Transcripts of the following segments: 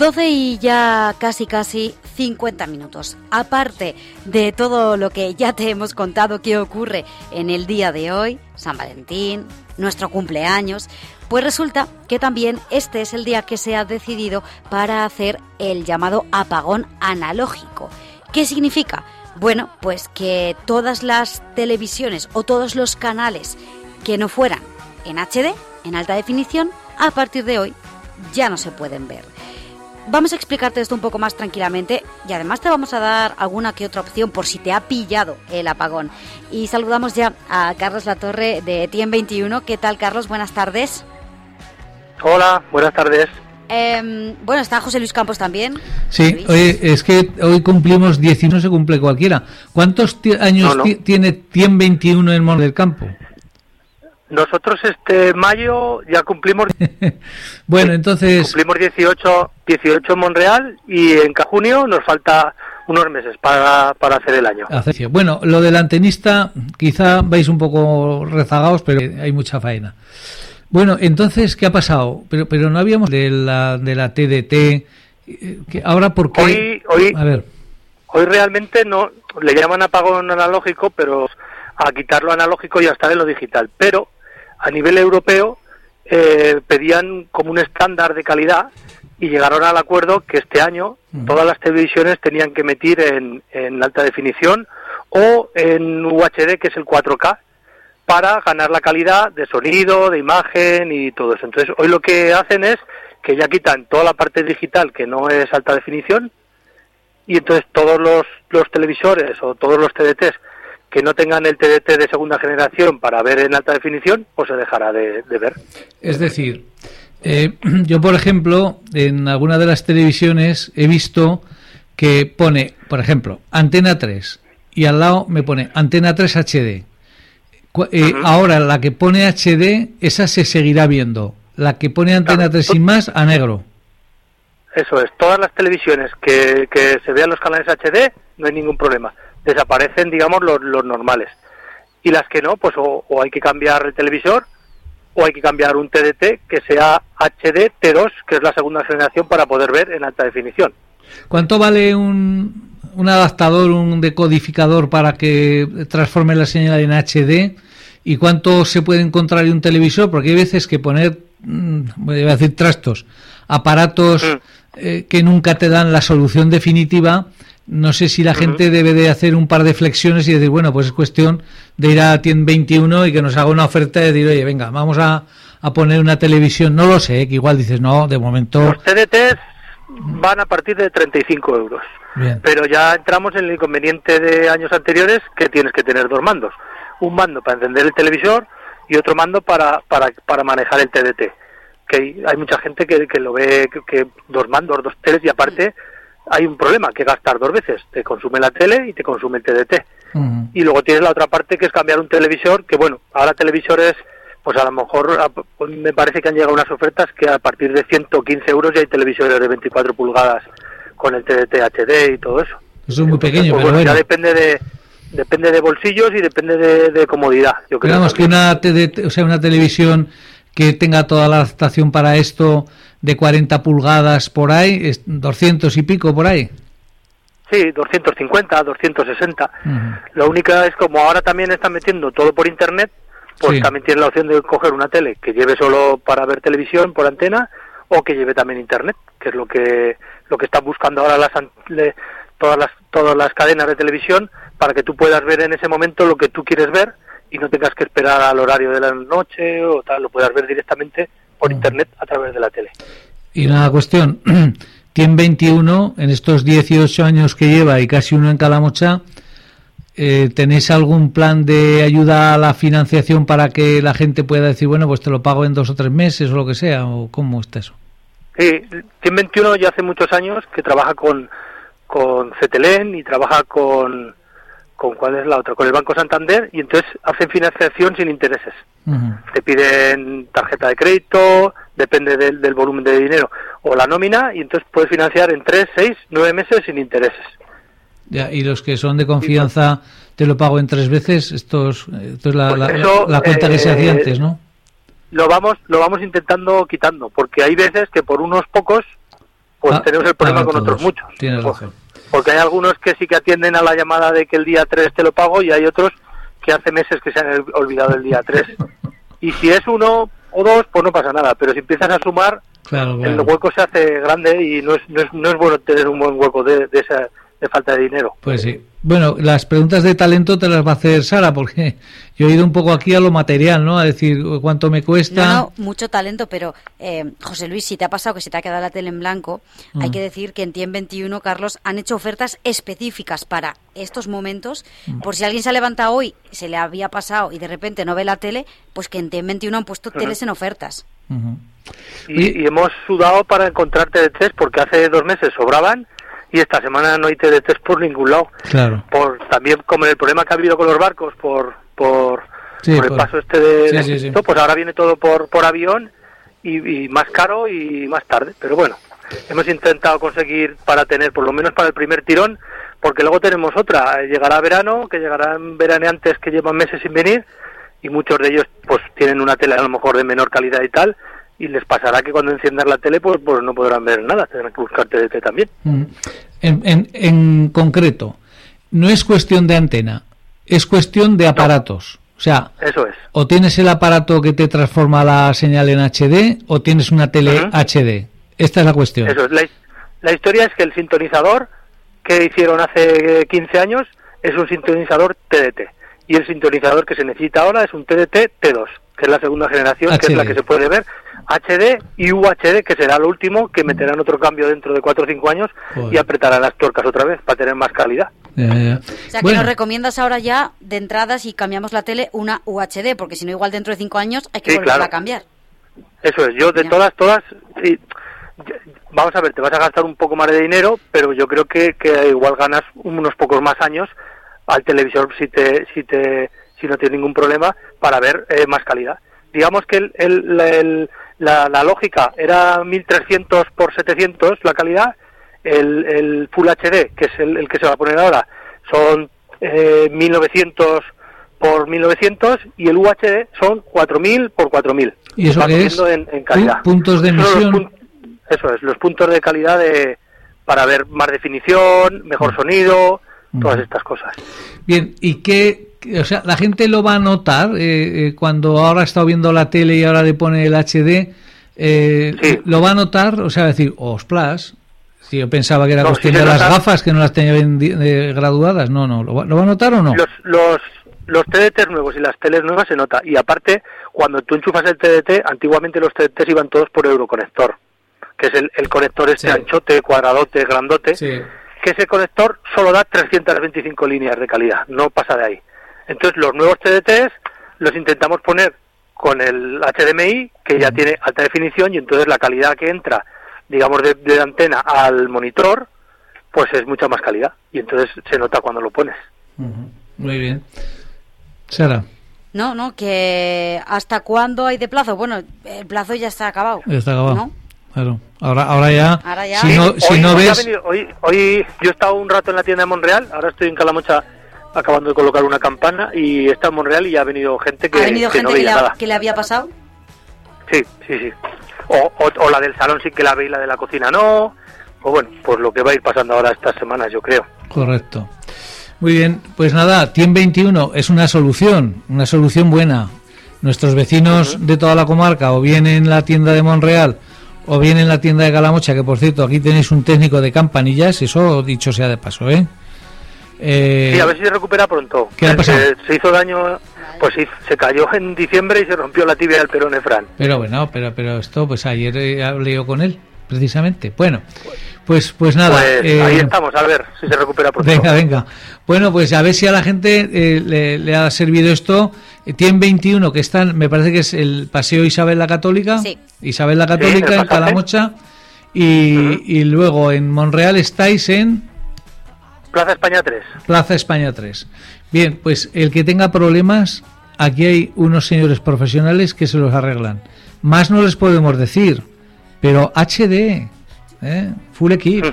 12 y ya casi casi 50 minutos. Aparte de todo lo que ya te hemos contado que ocurre en el día de hoy, San Valentín, nuestro cumpleaños, pues resulta que también este es el día que se ha decidido para hacer el llamado apagón analógico. ¿Qué significa? Bueno, pues que todas las televisiones o todos los canales que no fueran en HD, en alta definición, a partir de hoy ya no se pueden ver. Vamos a explicarte esto un poco más tranquilamente y además te vamos a dar alguna que otra opción por si te ha pillado el apagón. Y saludamos ya a Carlos Latorre de Tien 21. ¿Qué tal, Carlos? Buenas tardes. Hola, buenas tardes. Em, bueno, está José Luis Campos también. Sí, es que hoy cumplimos 10 y no se cumple cualquiera. ¿Cuántos años tiene Tien 21 en Mon del Campo? Nosotros este mayo ya cumplimos. bueno, entonces. Cumplimos 18, 18 en Monreal y en junio nos falta unos meses para, para hacer el año. Bueno, lo del antenista, quizá vais un poco rezagados, pero hay mucha faena. Bueno, entonces, ¿qué ha pasado? Pero, pero no habíamos de la, de la TDT. Eh, que ahora, ¿por qué? Hoy, hoy, a ver. hoy realmente no. Le llaman apagón analógico, pero a quitarlo analógico ya está en lo digital. Pero a nivel europeo eh, pedían como un estándar de calidad y llegaron al acuerdo que este año todas las televisiones tenían que emitir en, en, alta definición o en UHD, que es el 4K, para ganar la calidad de sonido, de imagen y todo eso. Entonces, hoy lo que hacen es que ya quitan toda la parte digital que no es alta definición y entonces todos los, los televisores o todos los TDTs que no tengan el TDT de segunda generación para ver en alta definición, pues se dejará de, ver. Es decir, eh, yo por ejemplo, en alguna de las televisiones he visto que pone, por ejemplo, antena 3 y al lado me pone antena 3 HD. Eh, ahora la que pone HD, esa se seguirá viendo. La que pone antena 3 sin más, a negro. Eso es, todas las televisiones que, que se vean los canales HD, no hay ningún problema desaparecen, digamos, los, los normales. Y las que no, pues o, hay que cambiar el televisor o hay que cambiar un TDT que sea HD T2, que es la segunda generación para poder ver en alta definición. ¿Cuánto vale un, un adaptador, un decodificador para que transforme la señal en HD? ¿Y cuánto se puede encontrar en un televisor? Porque hay veces que poner, mm, voy a decir trastos, aparatos mm. eh, que nunca te dan la solución definitiva no sé si la gente debe de hacer un par de flexiones y decir, bueno, pues es cuestión de ir a TIEN 21 y que nos haga una oferta y decir, oye, venga, vamos a, poner una televisión. No lo sé, que igual dices, no, de momento... Los TDTs van a partir de 35 euros. Pero ya entramos en el inconveniente de años anteriores que tienes que tener dos mandos. Un mando para encender el televisor y otro mando para, para, para manejar el TDT. Que hay, mucha gente que, que lo ve que, dos mandos, dos teles y aparte hay un problema, que gastar dos veces. Te consume la tele y te consume el TDT. Y luego tienes la otra parte que es cambiar un televisor, que bueno, ahora televisores, pues a lo mejor pues me parece que han llegado unas ofertas que a partir de 115 euros ya hay televisores de 24 pulgadas con el TDT HD y todo eso. Eso es muy pequeño, pues, pero bueno, ya depende de depende de bolsillos y depende de, comodidad. Yo creo que una TDT, o sea, una televisión que tenga toda la adaptación para esto de 40 pulgadas por ahí, es 200 y pico por ahí. Sí, 250, 260. Lo único es como ahora también están metiendo todo por internet, pues también tiene la opción de coger una tele que lleve solo para ver televisión por antena o que lleve también internet, que es lo que lo que están buscando ahora las todas las todas las cadenas de televisión para que tú puedas ver en ese momento lo que tú quieres ver y no tengas que esperar al horario de la noche o tal, lo puedas ver directamente por internet a través de la tele. Y una cuestión, tiene 21 en estos 18 años que lleva y casi uno en Calamocha, eh, ¿tenéis algún plan de ayuda a la financiación para que la gente pueda decir, bueno, pues te lo pago en dos o tres meses o lo que sea? ¿O cómo está eso? Sí, TIEN 21 ya hace muchos años que trabaja con, con CETELEN y trabaja con, con cuál es la otra, con el Banco Santander y entonces hacen financiación sin intereses. Te piden tarjeta de crédito, depende del, del, volumen de dinero, o la nómina y entonces puedes financiar en 3, 6, 9 meses sin intereses. Ya, y los que son de confianza te lo pago en tres veces, esto es, la, pues cuenta que se hacía eh, antes, ¿no? Lo vamos, lo vamos intentando quitando, porque hay veces que por unos pocos pues Ah, tenemos el problema con otros muchos. Tienes razón. Porque hay algunos que sí que atienden a la llamada de que el día 3 te lo pago y hay otros que hace meses que se han olvidado el día 3. Y si es uno o dos, pues no pasa nada, pero si empiezas a sumar, Claro, el hueco se hace grande y no es, no es, no es bueno tener un buen hueco de, de, esa, de falta de dinero. Pues sí. Bueno, las preguntas de talento te las va a hacer Sara, porque yo he ido un poco aquí a lo material, ¿no? A decir cuánto me cuesta. No, no, mucho talento, pero eh, José Luis, si te ha pasado que se te ha quedado la tele en blanco, hay Mm. que decir que en TIEM 21, Carlos, han hecho ofertas específicas para estos momentos. Mm. Por si alguien se ha levantado hoy, se le había pasado y de repente no ve la tele, pues que en TIEM 21 han puesto teles en ofertas. Y, y hemos sudado para encontrar TDTs porque hace dos meses sobraban y esta semana no hay TDTs por ningún lado. Claro. por también como el problema que ha habido con los barcos por por, Sí, por el por- paso este de, Sí, pues ahora viene todo por por avión y, y más caro y más tarde pero bueno hemos intentado conseguir para tener por lo menos para el primer tirón porque luego tenemos otra llegará verano que llegarán veraneantes que llevan meses sin venir y muchos de ellos pues tienen una tele a lo mejor de menor calidad y tal y les pasará que cuando enciendan la tele pues pues no podrán ver nada tendrán que buscar TDT también Mm. En, en, en concreto, no es cuestión de antena, es cuestión de aparatos. O sea, eso es o tienes el aparato que te transforma la señal en HD o tienes una tele. HD. Esta es la cuestión. Eso es. La, la historia es que el sintonizador que hicieron hace eh, 15 años es un sintonizador TDT. Y el sintonizador que se necesita ahora es un TDT T2, que es la segunda generación, que es la que se puede ver. HD y UHD, que será lo último, que meterán otro cambio dentro de 4 o 5 años Joder. y apretarán las tuercas otra vez para tener más calidad. Ya, ya, ya. O sea, Bueno, que nos recomiendas ahora ya, de entrada, si cambiamos la tele, una UHD, porque si no, igual dentro de cinco años hay que Sí, volverla claro. a cambiar. Eso es, yo de Ya. todas, todas, sí, vamos a ver, te vas a gastar un poco más de dinero, pero yo creo que, que igual ganas unos pocos más años al televisor si te, si te, si no tienes ningún problema para ver eh, más calidad. Digamos que el, el- el- la- la lógica era 1300 por 700 la calidad, el, el Full HD, que es el, el que se va a poner ahora, son eh, 1900 por 1900 y el UHD son 4000 por 4000. ¿Y eso qué es? En, en calidad. Pu- puntos de emisión. eso es, los puntos de calidad de, para ver más definición, mejor sonido, todas Ujú. estas cosas. Bien, ¿y qué? O sea, la gente lo va a notar eh, eh, cuando ahora estado viendo la tele y ahora le pone el HD. eh, Sí. ¿Lo va a notar? O sea, decir, ostras, si yo pensaba que era No, cuestión de las nota. gafas que no las tenía bien eh, graduadas. No, no, ¿lo va, lo va a notar o no? Los, los, los TDTs nuevos y las teles nuevas se nota. Y aparte, cuando tú enchufas el TDT, antiguamente los TDTs iban todos por Euroconector, que es el, el conector este Sí. anchote, cuadradote, grandote. Sí. que ese conector solo da 325 líneas de calidad, no pasa de ahí. Entonces los nuevos TDTs los intentamos poner con el HDMI, que ya tiene alta definición, y entonces la calidad que entra, digamos, de, de la antena al monitor, pues es mucha más calidad. Y entonces se nota cuando lo pones. Muy bien. Sara, No, no, que ¿hasta cuándo hay de plazo? Bueno, el plazo ya está acabado. ya está acabado. ¿No? Claro. Ahora, ahora ya. Ahora ya. Si no, si hoy, no ves. hoy, hoy yo he estado un rato en la tienda de Monreal, ahora estoy en Calamocha acabando de colocar una campana y está en Monreal y ya ha venido gente que, ¿Ha venido que gente no que, le nada. que le había pasado? Sí, sí, sí. O, o, o la del salón sí que la ve y la de la cocina no. O bueno, pues lo que va a ir pasando ahora estas semanas, yo creo. Correcto. Muy bien, pues nada, TIEM 21 es una solución, una solución buena. Nuestros vecinos de toda la comarca, o bien en la tienda de Monreal, o bien en la tienda de Calamocha, que por cierto, aquí tenéis un técnico de campanillas, eso dicho sea de paso, ¿eh? Eh, Sí, a ver si se recupera pronto. ¿Qué le ha Eh, pasado? Se, se hizo daño, pues sí, se cayó en diciembre y se rompió la tibia del perone Fran. Pero bueno, pero, pero esto, pues ayer eh, hablé yo con él, precisamente. Bueno, pues, pues nada. Pues eh, ahí estamos, a ver si se recupera pronto. Venga, venga. Bueno, pues a ver si a la gente eh, le, le ha servido esto. Eh, Tienen 21 que están, me parece que es el Paseo Isabel la Católica. Sí. Isabel la Sí, en Católica en pasaje. Calamocha. Y, y luego en Monreal estáis en Plaza España 3. Plaza España 3. Bien, pues el que tenga problemas, aquí hay unos señores profesionales que se los arreglan. Más no les podemos decir, pero HD, ¿eh? Full Equip.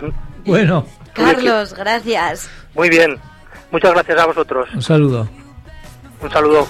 Bueno, Carlos, gracias. Muy bien. Muchas gracias a vosotros. un saludo. Un saludo.